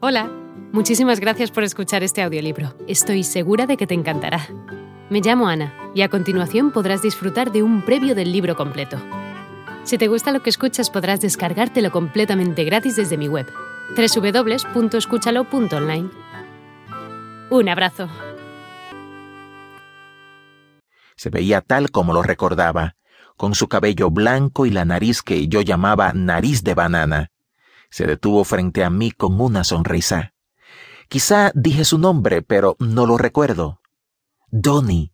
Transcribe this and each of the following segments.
Hola, muchísimas gracias por escuchar este audiolibro. Estoy segura de que te encantará. Me llamo Ana y a continuación podrás disfrutar de un previo del libro completo. Si te gusta lo que escuchas podrás descargártelo completamente gratis desde mi web, www.escúchalo.online. Un abrazo. Se veía tal como lo recordaba, con su cabello blanco y la nariz que yo llamaba nariz de banana. Se detuvo frente a mí con una sonrisa. Quizá dije su nombre, pero no lo recuerdo. Donny.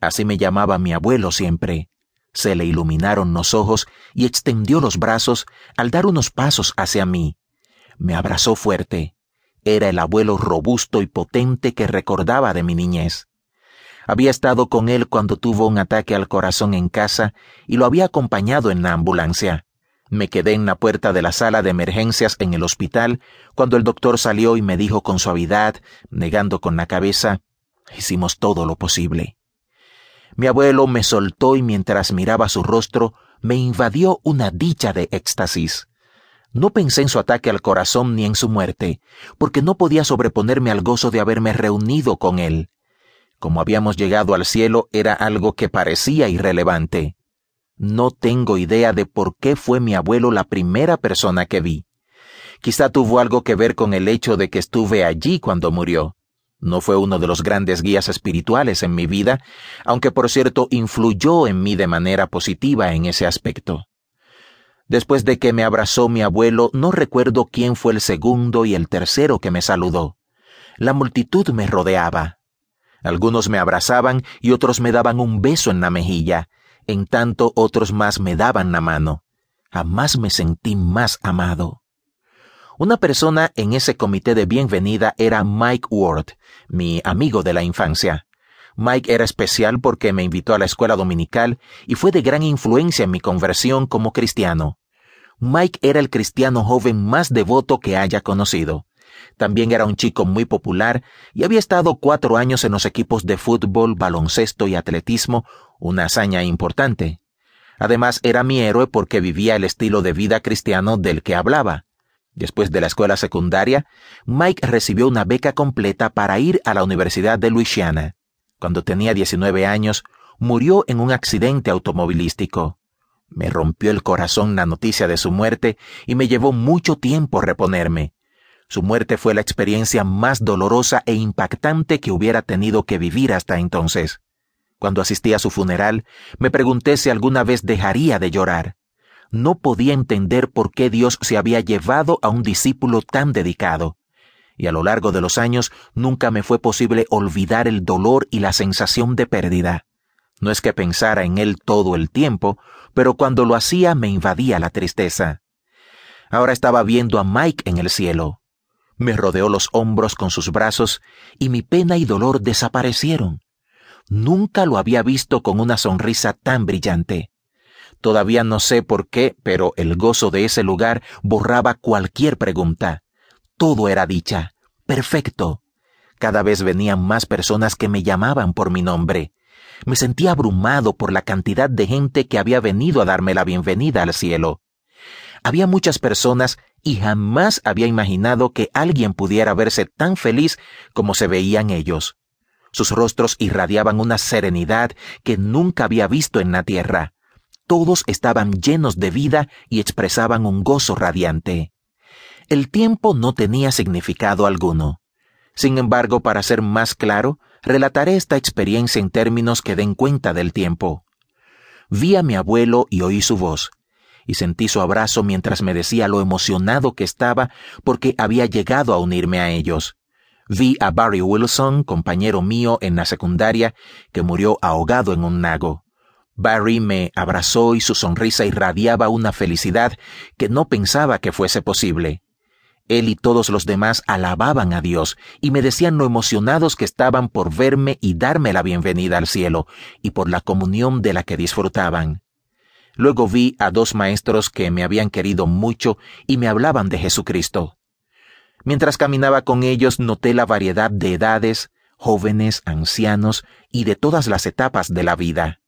Así me llamaba mi abuelo siempre. Se le iluminaron los ojos y extendió los brazos al dar unos pasos hacia mí. Me abrazó fuerte. Era el abuelo robusto y potente que recordaba de mi niñez. Había estado con él cuando tuvo un ataque al corazón en casa y lo había acompañado en la ambulancia. Me quedé en la puerta de la sala de emergencias en el hospital cuando el doctor salió y me dijo con suavidad, negando con la cabeza, hicimos todo lo posible. Mi abuelo me soltó y mientras miraba su rostro me invadió una dicha de éxtasis. No pensé en su ataque al corazón ni en su muerte, porque no podía sobreponerme al gozo de haberme reunido con él. Como habíamos llegado al cielo era algo que parecía irrelevante. No tengo idea de por qué fue mi abuelo la primera persona que vi. Quizá tuvo algo que ver con el hecho de que estuve allí cuando murió. No fue uno de los grandes guías espirituales en mi vida, aunque por cierto influyó en mí de manera positiva en ese aspecto. Después de que me abrazó mi abuelo, no recuerdo quién fue el segundo y el tercero que me saludó. La multitud me rodeaba. Algunos me abrazaban y otros me daban un beso en la mejilla, en tanto otros más me daban la mano. Jamás me sentí más amado. Una persona en ese comité de bienvenida era Mike Ward, mi amigo de la infancia. Mike era especial porque me invitó a la escuela dominical y fue de gran influencia en mi conversión como cristiano. Mike era el cristiano joven más devoto que haya conocido. También era un chico muy popular y había estado cuatro años en los equipos de fútbol, baloncesto y atletismo, una hazaña importante. Además era mi héroe porque vivía el estilo de vida cristiano del que hablaba. Después de la escuela secundaria, Mike recibió una beca completa para ir a la Universidad de Louisiana. Cuando tenía 19 años, murió en un accidente automovilístico. Me rompió el corazón la noticia de su muerte y me llevó mucho tiempo reponerme. Su muerte fue la experiencia más dolorosa e impactante que hubiera tenido que vivir hasta entonces. Cuando asistí a su funeral, me pregunté si alguna vez dejaría de llorar. No podía entender por qué Dios se había llevado a un discípulo tan dedicado. Y a lo largo de los años nunca me fue posible olvidar el dolor y la sensación de pérdida. No es que pensara en él todo el tiempo, pero cuando lo hacía me invadía la tristeza. Ahora estaba viendo a Mike en el cielo me rodeó los hombros con sus brazos y mi pena y dolor desaparecieron. Nunca lo había visto con una sonrisa tan brillante. Todavía no sé por qué, pero el gozo de ese lugar borraba cualquier pregunta. Todo era dicha. Perfecto. Cada vez venían más personas que me llamaban por mi nombre. Me sentía abrumado por la cantidad de gente que había venido a darme la bienvenida al cielo. Había muchas personas y jamás había imaginado que alguien pudiera verse tan feliz como se veían ellos. Sus rostros irradiaban una serenidad que nunca había visto en la tierra. Todos estaban llenos de vida y expresaban un gozo radiante. El tiempo no tenía significado alguno. Sin embargo, para ser más claro, relataré esta experiencia en términos que den cuenta del tiempo. Vi a mi abuelo y oí su voz y sentí su abrazo mientras me decía lo emocionado que estaba porque había llegado a unirme a ellos. Vi a Barry Wilson, compañero mío en la secundaria, que murió ahogado en un lago. Barry me abrazó y su sonrisa irradiaba una felicidad que no pensaba que fuese posible. Él y todos los demás alababan a Dios y me decían lo emocionados que estaban por verme y darme la bienvenida al cielo y por la comunión de la que disfrutaban. Luego vi a dos maestros que me habían querido mucho y me hablaban de Jesucristo. Mientras caminaba con ellos noté la variedad de edades, jóvenes, ancianos y de todas las etapas de la vida.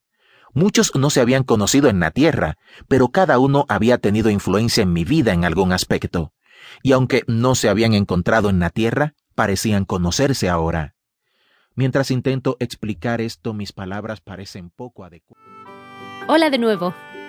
Muchos no se habían conocido en la tierra, pero cada uno había tenido influencia en mi vida en algún aspecto, y aunque no se habían encontrado en la Tierra, parecían conocerse ahora. Mientras intento explicar esto, mis palabras parecen poco adecuadas. Hola de nuevo.